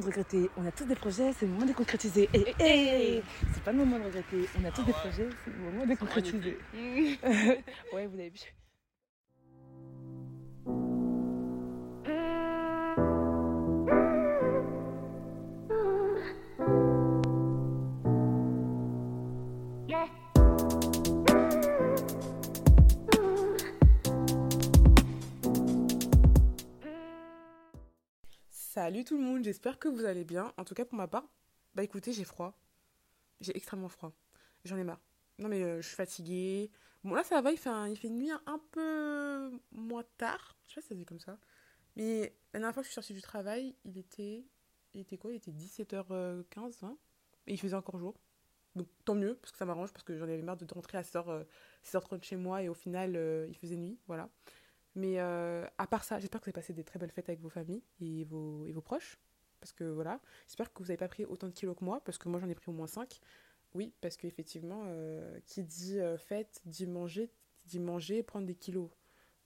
de regretter, on a tous des projets, c'est le moment de concrétiser. Et, c'est pas le moment de regretter, on a tous des projets, c'est le moment de concrétiser. ouais, vous avez vu. Salut tout le monde, j'espère que vous allez bien. En tout cas pour ma part, bah écoutez, j'ai froid. J'ai extrêmement froid. J'en ai marre. Non mais euh, je suis fatiguée. Bon là ça va, il fait, une nuit un peu moins tard. Je sais pas si ça se dit comme ça. Mais la dernière fois que je suis sortie du travail, il était... Il était quoi? Il était 17h15, hein Et il faisait encore jour. Donc tant mieux, parce que ça m'arrange, parce que j'en avais marre de rentrer à 6h, 6h30 chez moi et au final euh, il faisait nuit, voilà. Mais euh, à part ça, j'espère que vous avez passé des très belles fêtes avec vos familles et vos, et vos proches. Parce que voilà, j'espère que vous n'avez pas pris autant de kilos que moi, parce que moi j'en ai pris au moins 5. Oui, parce qu'effectivement, euh, qui dit euh, fête, dit manger, dit manger, prendre des kilos.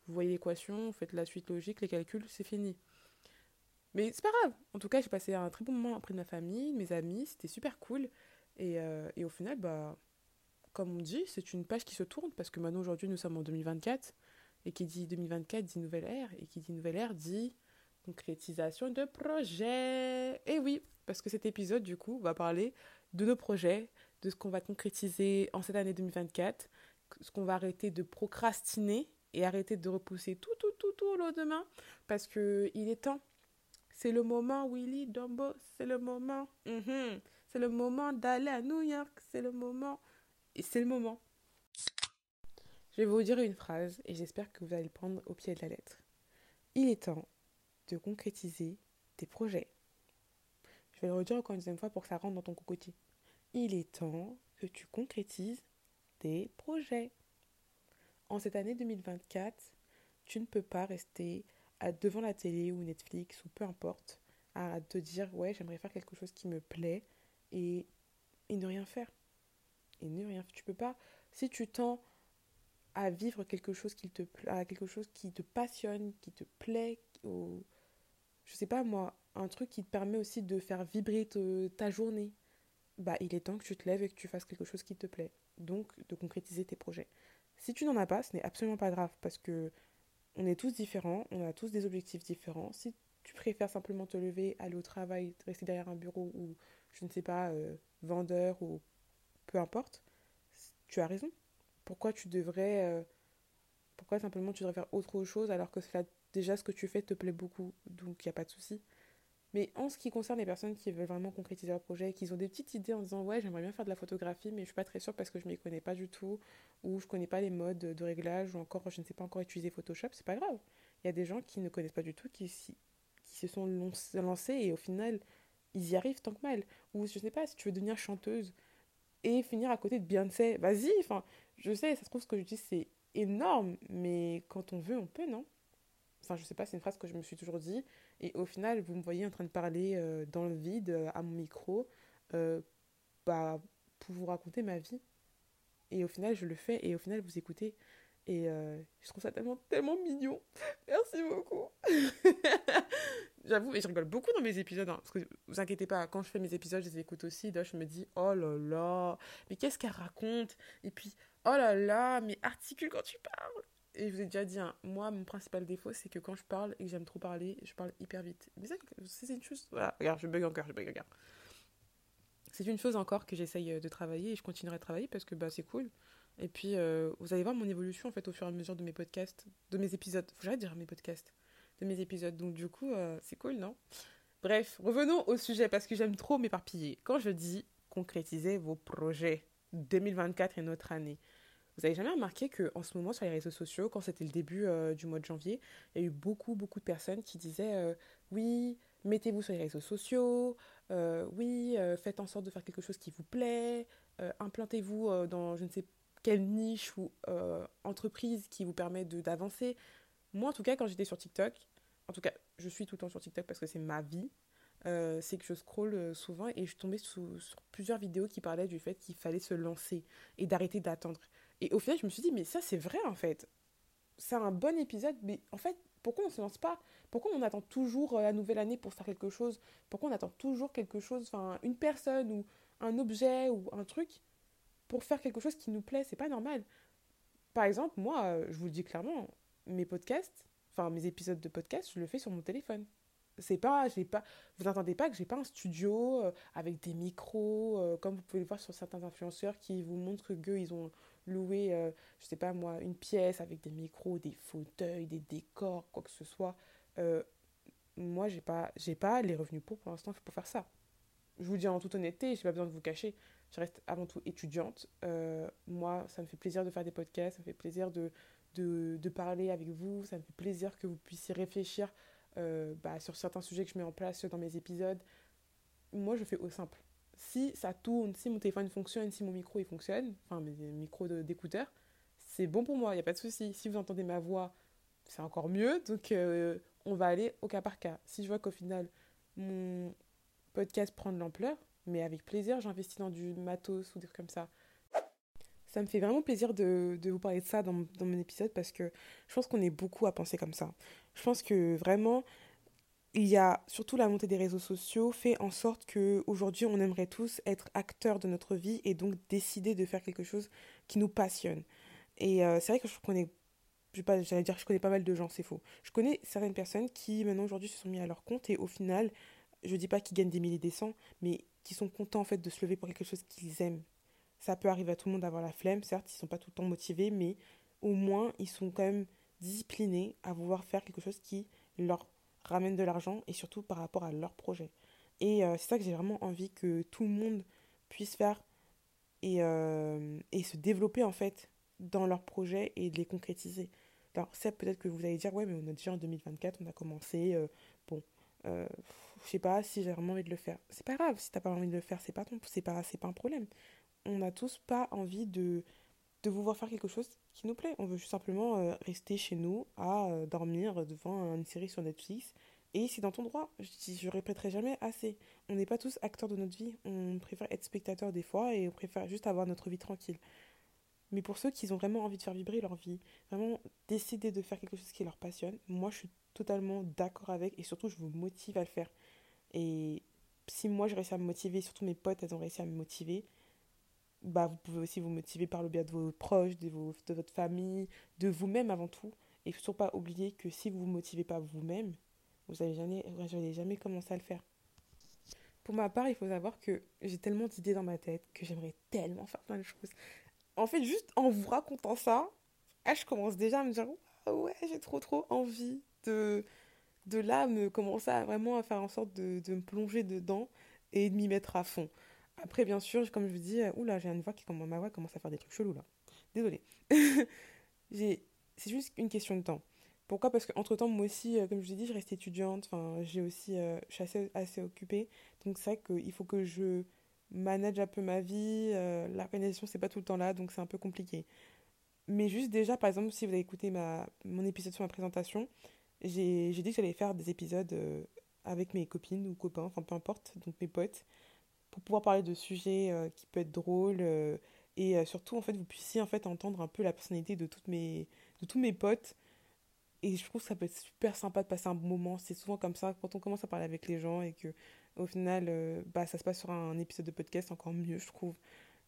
Vous voyez l'équation, vous faites la suite logique, les calculs, c'est fini. Mais c'est pas grave. En tout cas, j'ai passé un très bon moment auprès de ma famille, de mes amis, c'était super cool. Et, euh, et au final, bah, comme on dit, c'est une page qui se tourne, parce que maintenant aujourd'hui nous sommes en 2024. Et qui dit 2024 dit nouvelle ère. Et qui dit nouvelle ère dit concrétisation de projets. Et oui, parce que cet épisode, du coup, va parler de nos projets, de ce qu'on va concrétiser en cette année 2024, ce qu'on va arrêter de procrastiner et arrêter de repousser tout, tout, tout, tout au lendemain. Parce que il est temps. C'est le moment, Willy Dumbo, c'est le moment. -hmm. C'est le moment d'aller à New York, c'est le moment. Et c'est le moment. Je vais vous dire une phrase et j'espère que vous allez le prendre au pied de la lettre. Il est temps de concrétiser tes projets. Je vais le redire encore une deuxième fois pour que ça rentre dans ton cocotier. Il est temps que tu concrétises tes projets. En cette année 2024, tu ne peux pas rester devant la télé ou Netflix ou peu importe à te dire ouais j'aimerais faire quelque chose qui me plaît et, et ne rien faire. Et ne rien faire. Tu peux pas. Si tu tends à vivre quelque chose qui te quelque chose qui te passionne, qui te plaît, ou je sais pas moi, un truc qui te permet aussi de faire vibrer ta journée. Bah, il est temps que tu te lèves et que tu fasses quelque chose qui te plaît. Donc, de concrétiser tes projets. Si tu n'en as pas, ce n'est absolument pas grave parce que on est tous différents, on a tous des objectifs différents. Si tu préfères simplement te lever, aller au travail, rester derrière un bureau ou, je ne sais pas, euh, vendeur ou peu importe, tu as raison pourquoi tu devrais euh, pourquoi simplement tu devrais faire autre chose alors que cela, déjà ce que tu fais te plaît beaucoup donc il n'y a pas de souci. Mais en ce qui concerne les personnes qui veulent vraiment concrétiser leur projet qui ont des petites idées en disant ouais j'aimerais bien faire de la photographie mais je suis pas très sûre parce que je m'y connais pas du tout ou je connais pas les modes de réglage ou encore je ne sais pas encore utiliser Photoshop c'est pas grave. Il y a des gens qui ne connaissent pas du tout qui, qui se sont lancés et au final ils y arrivent tant que mal. Ou je sais pas si tu veux devenir chanteuse et finir à côté de Beyoncé vas-y enfin je sais, ça se trouve, ce que je dis, c'est énorme, mais quand on veut, on peut, non? Enfin, je sais pas, c'est une phrase que je me suis toujours dit. Et au final, vous me voyez en train de parler euh, dans le vide, euh, à mon micro, euh, bah, pour vous raconter ma vie. Et au final, je le fais, et au final, vous écoutez. Et je trouve ça tellement, tellement mignon. Merci beaucoup. J'avoue, et je rigole beaucoup dans mes épisodes. Hein, parce que vous inquiétez pas, quand je fais mes épisodes, je les écoute aussi. Je me dis, oh là là, mais qu'est-ce qu'elle raconte? Et puis, oh là là, mais articule quand tu parles. Et je vous ai déjà dit, hein, moi, mon principal défaut, c'est que quand je parle et que j'aime trop parler, je parle hyper vite. Mais ça, c'est une chose. Voilà, regarde, je bug encore, je bug encore. C'est une chose encore que j'essaye de travailler et je continuerai à travailler parce que bah, c'est cool. Et puis, euh, vous allez voir mon évolution en fait au fur et à mesure de mes podcasts, de mes épisodes. Faut de dire mes podcasts, de mes épisodes. Donc, du coup, euh, c'est cool, non? Bref, revenons au sujet parce que j'aime trop m'éparpiller. Quand je dis concrétiser vos projets, 2024 est notre année. Vous avez jamais remarqué qu'en ce moment sur les réseaux sociaux, quand c'était le début euh, du mois de janvier, il y a eu beaucoup, beaucoup de personnes qui disaient oui, mettez-vous sur les réseaux sociaux, oui, faites en sorte de faire quelque chose qui vous plaît, implantez-vous dans je ne sais quelle niche ou entreprise qui vous permet d'avancer. Moi, en tout cas, quand j'étais sur TikTok, en tout cas, je suis tout le temps sur TikTok parce que c'est ma vie. Euh, c'est que je scrolle euh, souvent et je tombais sous, sur plusieurs vidéos qui parlaient du fait qu'il fallait se lancer et d'arrêter d'attendre. Et au final, je me suis dit, mais ça, c'est vrai en fait. C'est un bon épisode, mais en fait, Pourquoi on ne se lance pas? Pourquoi on attend toujours euh, la nouvelle année pour faire quelque chose? Pourquoi on attend toujours quelque chose, enfin une personne ou un objet ou un truc? Pour faire quelque chose qui nous plaît C'est pas normal. Par exemple, moi, euh, je vous le dis clairement, mes podcasts, enfin mes épisodes de podcast, je le fais sur mon téléphone. C'est pas, j'ai pas, vous n'entendez pas que j'ai pas un studio euh, avec des micros, comme vous pouvez le voir sur certains influenceurs qui vous montrent que ils ont louer, euh, je sais pas moi, une pièce avec des micros, des fauteuils, des décors, quoi que ce soit. Euh, moi, j'ai pas, j'ai pas les revenus pour pour l'instant pour faire ça. Je vous dis en toute honnêteté, j'ai pas besoin de vous cacher. Je reste avant tout étudiante. Euh, moi, ça me fait plaisir de faire des podcasts, ça me fait plaisir de, de, parler avec vous, ça me fait plaisir que vous puissiez réfléchir bah, sur certains sujets que je mets en place dans mes épisodes. Moi, je fais au simple si ça tourne, si mon téléphone fonctionne, si mon micro il fonctionne, enfin mes micros d'écouteurs, c'est bon pour moi, il n'y a pas de souci. Si vous entendez ma voix, c'est encore mieux. Donc euh, on va aller au cas par cas. Si je vois qu'au final mon podcast prend de l'ampleur, mais avec plaisir, j'investis dans du matos ou des trucs comme ça. Ça me fait vraiment plaisir de, de vous parler de ça dans, dans mon épisode parce que je pense qu'on est beaucoup à penser comme ça. Je pense que vraiment, il y a surtout la montée des réseaux sociaux fait en sorte que aujourd'hui on aimerait tous être acteurs de notre vie et donc décider de faire quelque chose qui nous passionne. Et euh, c'est vrai que je connais, je pas, j'allais dire je connais pas mal de gens, c'est faux. Je connais certaines personnes qui maintenant aujourd'hui se sont mis à leur compte et au final, je dis pas qu'ils gagnent des milliers des cents, mais qui sont contents en fait de se lever pour quelque chose qu'ils aiment. Ça peut arriver à tout le monde d'avoir la flemme, certes, ils sont pas tout le temps motivés, mais au moins ils sont quand même disciplinés à vouloir faire quelque chose qui leur ramènent de l'argent et surtout par rapport à leur projet. Et euh, c'est ça que j'ai vraiment envie que tout le monde puisse faire et, euh, et se développer en fait dans leurs projets et de les concrétiser. Alors, c'est peut-être que vous allez dire, ouais, mais on a déjà en 2024, on a commencé, euh, bon, je sais pas si j'ai vraiment envie de le faire. C'est pas grave, si t'as pas envie de le faire, c'est pas, c'est pas, c'est pas un problème. On n'a tous pas envie de, de vous voir faire quelque chose qui nous plaît. On veut juste simplement euh, rester chez nous à euh, dormir devant une série sur Netflix. Et c'est dans ton droit. Je, je répéterai jamais assez. On n'est pas tous acteurs de notre vie. On préfère être spectateur des fois et on préfère juste avoir notre vie tranquille. Mais pour ceux qui ont vraiment envie de faire vibrer leur vie, vraiment décider de faire quelque chose qui leur passionne, moi je suis totalement d'accord avec et surtout je vous motive à le faire. Et si moi j'ai réussi à me motiver, surtout mes potes elles ont réussi à me motiver, bah, vous pouvez aussi vous motiver par le biais de vos proches, de, vos, de votre famille, de vous-même avant tout. Et surtout pas oublier que si vous vous motivez pas vous-même, vous n'allez jamais, jamais, commencer à le faire. Pour ma part, il faut savoir que j'ai tellement d'idées dans ma tête que j'aimerais tellement faire plein de choses. En fait, juste en vous racontant ça, ah, je commence déjà à me dire ouais, j'ai trop trop envie de, de là me commencer à vraiment à faire en sorte de, de me plonger dedans et de m'y mettre à fond. Après, bien sûr, comme je vous dis, euh, oula, j'ai une voix qui commence, ma voix commence à faire des trucs chelous là. Désolée. c'est juste une question de temps. Pourquoi? Parce qu'entre temps, moi aussi, euh, comme je vous ai dit, je reste étudiante. Enfin, j'ai aussi, euh, je suis assez, occupée. Donc c'est vrai qu'il faut que je manage un peu ma vie. L'organisation, c'est pas tout le temps là, donc c'est un peu compliqué. Mais juste déjà, par exemple, si vous avez écouté ma, mon épisode sur ma présentation, j'ai dit que j'allais faire des épisodes avec mes copines ou copains, enfin peu importe, donc mes potes pour pouvoir parler de sujets euh, qui peuvent être drôles euh, et euh, surtout en fait vous puissiez en fait entendre un peu la personnalité de toutes mes de tous mes potes. Et je trouve que ça peut être super sympa de passer un bon moment. C'est souvent comme ça quand on commence à parler avec les gens et que au final bah ça se passe sur un épisode de podcast encore mieux je trouve.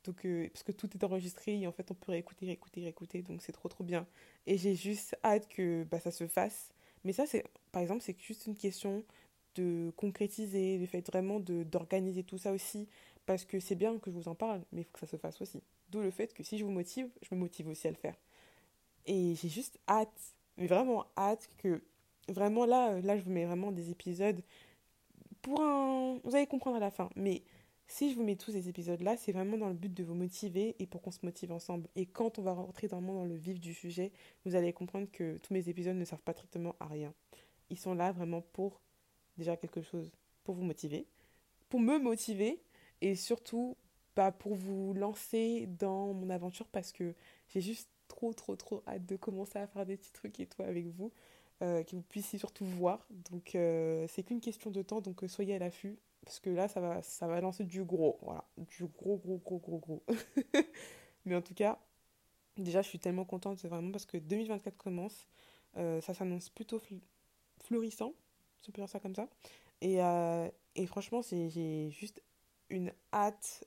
Donc parce que tout est enregistré et en fait on peut réécouter réécouter réécouter. Donc c'est trop trop bien. Et j'ai juste hâte que bah, ça se fasse mais ça c'est par exemple c'est juste une question de concrétiser, le fait vraiment d'organiser tout ça aussi, parce que c'est bien que je vous en parle, mais il faut que ça se fasse aussi. D'où le fait que si je vous motive, je me motive aussi à le faire. Et j'ai juste hâte, mais vraiment hâte que, vraiment là, là je vous mets vraiment des épisodes pour un... Vous allez comprendre à la fin, mais si je vous mets tous ces épisodes-là, c'est vraiment dans le but de vous motiver et pour qu'on se motive ensemble. Et quand on va rentrer vraiment dans le vif du sujet, vous allez comprendre que tous mes épisodes ne servent pas strictement à rien. Ils sont là vraiment pour déjà quelque chose pour vous motiver, pour me motiver et surtout pas pour vous lancer dans mon aventure parce que j'ai juste trop trop trop hâte de commencer à faire des petits trucs et tout avec vous, euh, que vous puissiez surtout voir. Donc euh, c'est qu'une question de temps, donc euh, soyez à l'affût parce que là ça va ça va lancer du gros, voilà, du gros gros gros gros gros. Mais en tout cas, déjà je suis tellement contente, vraiment parce que 2024 commence. Euh, ça s'annonce plutôt florissant, si on peut dire ça comme ça. Et, euh, et franchement, j'ai juste une hâte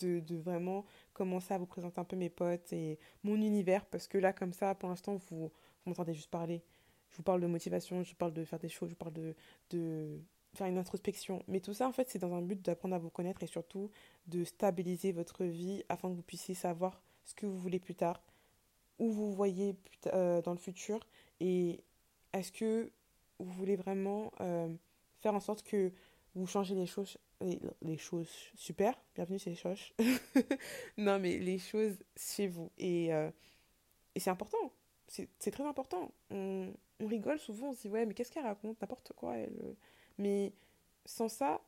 de, de, vraiment commencer à vous présenter un peu mes potes et mon univers, parce que là, comme ça, pour l'instant, vous, m'entendez juste parler. Je vous parle de motivation, je vous parle de faire des choses, je vous parle de faire une introspection. Mais tout ça, en fait, c'est dans un but d'apprendre à vous connaître et surtout de stabiliser votre vie afin que vous puissiez savoir ce que vous voulez plus tard, où vous voyez euh, dans le futur et est-ce que vous voulez vraiment euh, faire en sorte que vous changez les choses, les, choses super, bienvenue c'est les choses, non mais les choses chez vous. Et, euh, et c'est important, c'est très important. On, on, rigole souvent, on se dit ouais mais qu'est-ce qu'elle raconte, n'importe quoi elle mais sans ça,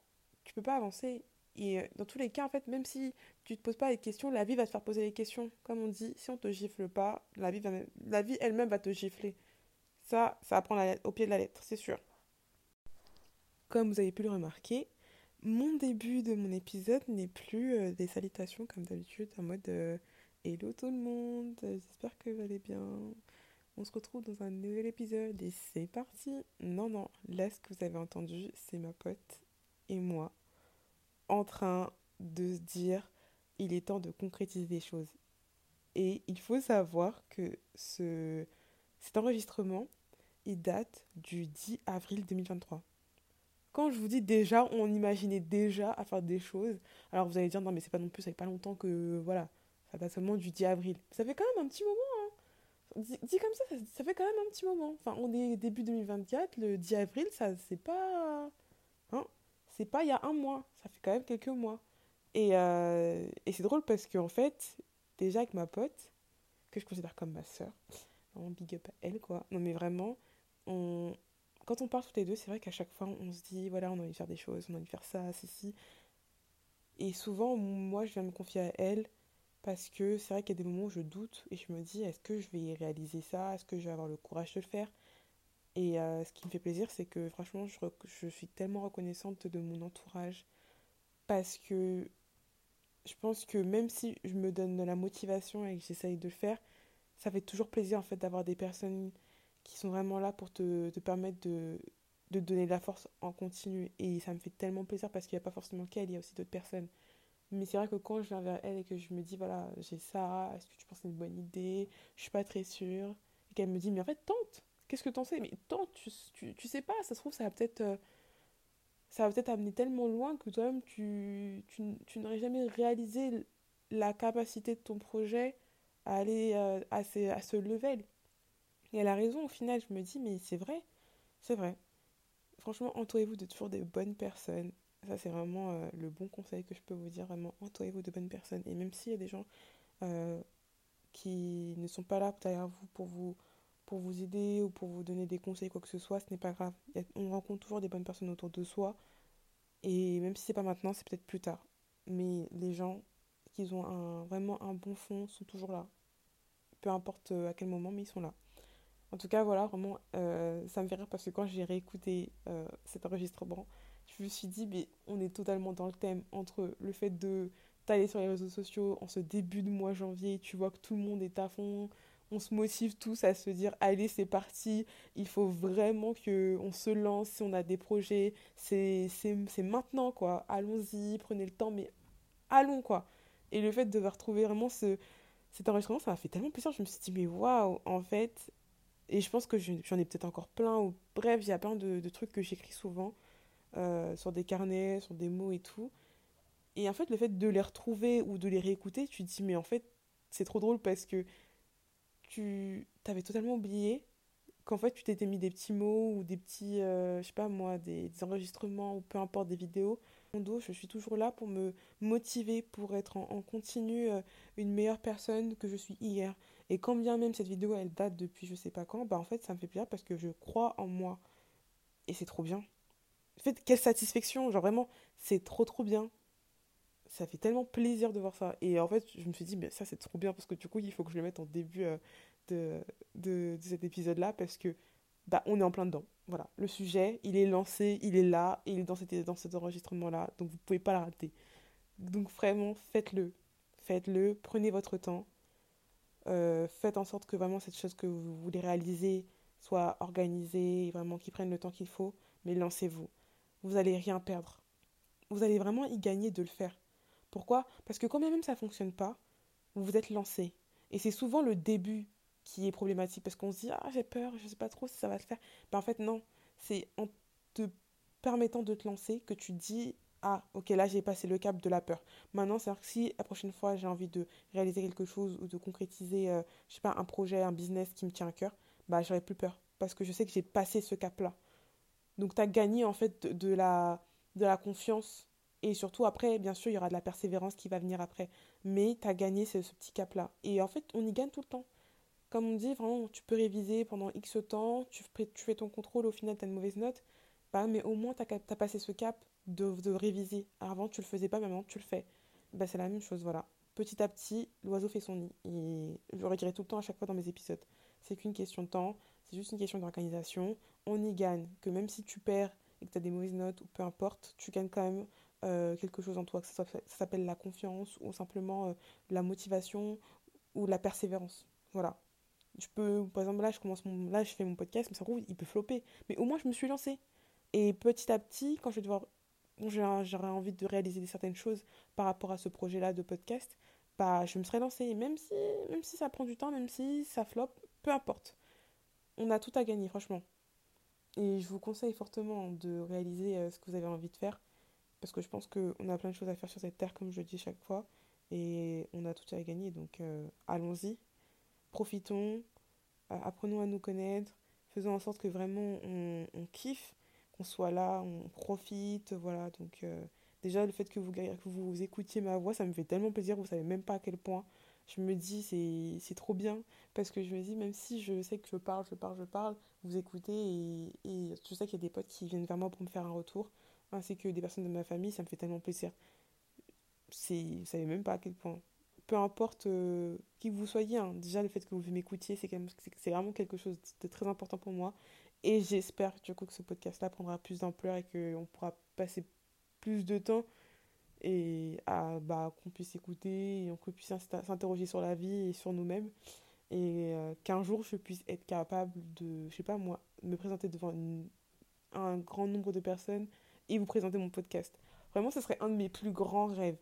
tu peux pas avancer. Et euh, dans tous les cas, en fait, même si tu te poses pas les questions, la vie va te faire poser les questions. Comme on dit, si on te gifle pas, la vie, elle-même va te gifler. Ça, ça va prendre au pied de la lettre, c'est sûr. Comme vous avez pu le remarquer, mon début de mon épisode n'est plus euh, des salutations comme d'habitude, en mode euh, Hello tout le monde, j'espère que vous allez bien. On se retrouve dans un nouvel épisode et c'est parti. Non, non, là ce que vous avez entendu, c'est ma pote et moi en train de se dire il est temps de concrétiser les choses. Et il faut savoir que ce, cet enregistrement, il date du 10 avril 2023. Quand je vous dis déjà, on imaginait déjà à faire des choses. Alors vous allez dire, non mais c'est pas non plus, ça fait pas longtemps que, voilà, ça date seulement du 10 avril. Ça fait quand même un petit moment, Dit, comme ça, ça, fait quand même un petit moment. Enfin, on est début 2024, le 10 avril, ça c'est pas. Hein C'est pas il y a un mois, ça fait quand même quelques mois. Et, euh, et c'est drôle parce qu'en fait, déjà avec ma pote, que je considère comme ma soeur, vraiment big up à elle quoi. Non mais vraiment, on... quand on parle toutes les deux, c'est vrai qu'à chaque fois on se dit voilà, on a envie de faire des choses, on a envie de faire ça, ceci. Et souvent, moi je viens me confier à elle parce que c'est vrai qu'il y a des moments où je doute et je me dis est-ce que je vais réaliser ça? Est-ce que je vais avoir le courage de le faire? Et euh, ce qui me fait plaisir, c'est que franchement, je, je, suis tellement reconnaissante de mon entourage parce que je pense que même si je me donne la motivation et que j'essaye de le faire, ça fait toujours plaisir en fait d'avoir des personnes qui sont vraiment là pour te, te permettre de, de donner de la force en continu. Et ça me fait tellement plaisir parce qu'il n'y a pas forcément qu'elle, il y a aussi d'autres personnes. Mais c'est vrai que quand je viens vers elle et que je me dis, voilà, j'ai ça, est-ce que tu penses que c'est une bonne idée? Je suis pas très sûre. Et qu'elle me dit, mais en fait, tente Qu'est-ce que t'en sais? Mais tente, tu, tu, tu, sais pas, ça se trouve, ça va peut-être. Euh, ça va peut-être amener tellement loin que toi-même, tu, tu, tu n'aurais jamais réalisé la capacité de ton projet à aller euh, à, ces, à ce level. Et elle a raison, au final, je me dis, mais c'est vrai, c'est vrai. Franchement, entourez-vous de toujours des bonnes personnes, ça, c'est vraiment euh, le bon conseil que je peux vous dire. Vraiment, entourez-vous de bonnes personnes. Et même s'il y a des gens euh, qui ne sont pas là derrière vous pour vous pour vous aider ou pour vous donner des conseils, quoi que ce soit, ce n'est pas grave. On rencontre toujours des bonnes personnes autour de soi. Et même si c'est pas maintenant, c'est peut-être plus tard. Mais les gens qui ont vraiment un bon fond sont toujours là. Peu importe euh, à quel moment, mais ils sont là. En tout cas, voilà, vraiment, ça me fait rire parce que quand j'ai réécouté cet enregistrement, je me suis dit, on est totalement dans le thème entre le fait de t'aller sur les réseaux sociaux en ce début de mois janvier, tu vois que tout le monde est à fond, on se motive tous à se dire, allez, c'est parti, il faut vraiment qu'on se lance, si on a des projets, c'est maintenant, quoi, allons-y, prenez le temps, mais allons, quoi. Et le fait de retrouver vraiment ce, cet enregistrement, ça m'a fait tellement plaisir, je me suis dit, mais waouh, en fait, et je pense que j'en ai peut-être encore plein, ou bref, il y a plein de trucs que j'écris souvent, euh, sur des carnets, sur des mots et tout. Et en fait, le fait de les retrouver ou de les réécouter, tu te dis, mais en fait, c'est trop drôle parce que tu t'avais totalement oublié qu'en fait, tu t'étais mis des petits mots ou des petits, euh, je sais pas moi, des, enregistrements ou peu importe, des vidéos. Mon dos, je suis toujours là pour me motiver, pour être en, continu euh, une meilleure personne que je suis hier. Et quand bien même cette vidéo, elle date depuis je sais pas quand, bah en fait, ça me fait plaisir parce que je crois en moi. Et c'est trop bien. Fait, quelle satisfaction, genre vraiment, c'est trop trop bien. Ça fait tellement plaisir de voir ça. Et en fait, je me suis dit, mais ça c'est trop bien parce que du coup, il faut que je le mette en début euh, de, cet épisode-là parce que bah, on est en plein dedans. Voilà, le sujet, il est lancé, il est là, il est dans cet, enregistrement-là, donc vous pouvez pas le rater. Donc vraiment, faites-le. Faites-le, prenez votre temps. Euh, faites en sorte que vraiment cette chose que vous voulez réaliser, soient organisés, vraiment qui prennent le temps qu'il faut, mais lancez-vous. Vous allez rien perdre. Vous allez vraiment y gagner de le faire. Pourquoi? Parce que quand même ça ne fonctionne pas, vous vous êtes lancé. Et c'est souvent le début qui est problématique parce qu'on se dit ah j'ai peur, je sais pas trop si ça va se faire. Mais en fait non, c'est en te permettant de te lancer que tu dis ah ok là j'ai passé le cap de la peur. Maintenant c'est que si la prochaine fois j'ai envie de réaliser quelque chose ou de concrétiser euh, je sais pas un projet, un business qui me tient à cœur, bah j'aurai plus peur parce que je sais que j'ai passé ce cap là. Donc tu as gagné en fait de, la de la confiance et surtout après bien sûr il y aura de la persévérance qui va venir après mais tu as gagné ce, petit cap là et en fait on y gagne tout le temps. Comme on dit, vraiment, tu peux réviser pendant X temps, tu, fais ton contrôle, au final, tu as une mauvaise note. Bah, mais au moins, tu as, passé ce cap de, de, réviser. Avant, tu le faisais pas, mais maintenant, tu le fais. Bah, c'est la même chose, voilà. Petit à petit, l'oiseau fait son nid. Et je le redirai tout le temps à chaque fois dans mes épisodes. C'est qu'une question de temps, c'est juste une question d'organisation. On y gagne, que même si tu perds et que tu as des mauvaises notes, ou peu importe, tu gagnes quand même euh, quelque chose en toi, que ça, s'appelle la confiance, ou simplement euh, la motivation, ou la persévérance. Voilà je peux, par exemple, là, je commence mon, là, je fais mon podcast, mais ça trouve, il peut flopper. Mais au moins, je me suis lancée. Et petit à petit, quand je vais devoir, j'aurai envie de réaliser certaines choses par rapport à ce projet-là de podcast, bah, je me serai lancée. même si, même si ça prend du temps, même si ça floppe, peu importe. On a tout à gagner, franchement. Et je vous conseille fortement de réaliser euh, ce que vous avez envie de faire. Parce que je pense qu'on a plein de choses à faire sur cette terre, comme je dis chaque fois. Et on a tout à gagner. Donc, euh, allons-y profitons, euh, apprenons à nous connaître, faisons en sorte que vraiment on, kiffe, qu'on soit là, on profite, voilà. Donc déjà le fait que vous, que vous écoutiez ma voix, ça me fait tellement plaisir, vous savez même pas à quel point. Je me dis c'est trop bien parce que je me dis même si je sais que je parle, je parle, je parle, vous écoutez et, je sais qu'il y a des potes qui viennent vers moi pour me faire un retour, ainsi que des personnes de ma famille, ça me fait tellement plaisir. Vous savez même pas à quel point peu importe euh, qui vous soyez, hein. déjà le fait que vous m'écoutiez, c'est, c'est vraiment quelque chose de très important pour moi. Et j'espère du coup que ce podcast-là prendra plus d'ampleur et qu'on pourra passer plus de temps et à, bah, qu'on puisse écouter et qu'on puisse s'interroger sur la vie et sur nous-mêmes. Et euh, qu'un jour je puisse être capable de, je sais pas moi, me présenter devant un grand nombre de personnes et vous présenter mon podcast. Vraiment, ce serait un de mes plus grands rêves.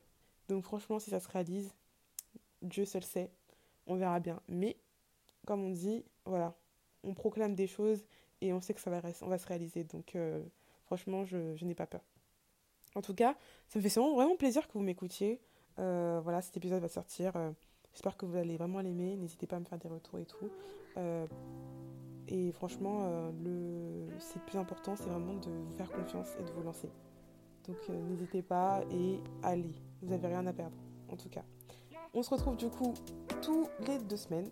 Donc franchement, si ça se réalise, Dieu seul sait, on verra bien. Mais, comme on dit, voilà, on proclame des choses et on sait que ça va, on va se réaliser. Donc, euh, franchement, je, je n'ai pas peur. En tout cas, ça me fait vraiment, plaisir que vous m'écoutiez. Euh, voilà, cet épisode va sortir. Euh, j'espère que vous allez vraiment l'aimer. N'hésitez pas à me faire des retours et tout. et franchement, le, c'est le plus important, c'est vraiment de vous faire confiance et de vous lancer. Donc, n'hésitez pas et allez. Vous n'avez rien à perdre, en tout cas. On se retrouve du coup tous les deux semaines.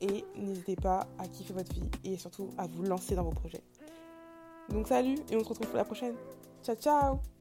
Et n'hésitez pas à kiffer votre vie et surtout à vous lancer dans vos projets. Donc salut et on se retrouve pour la prochaine. Ciao ciao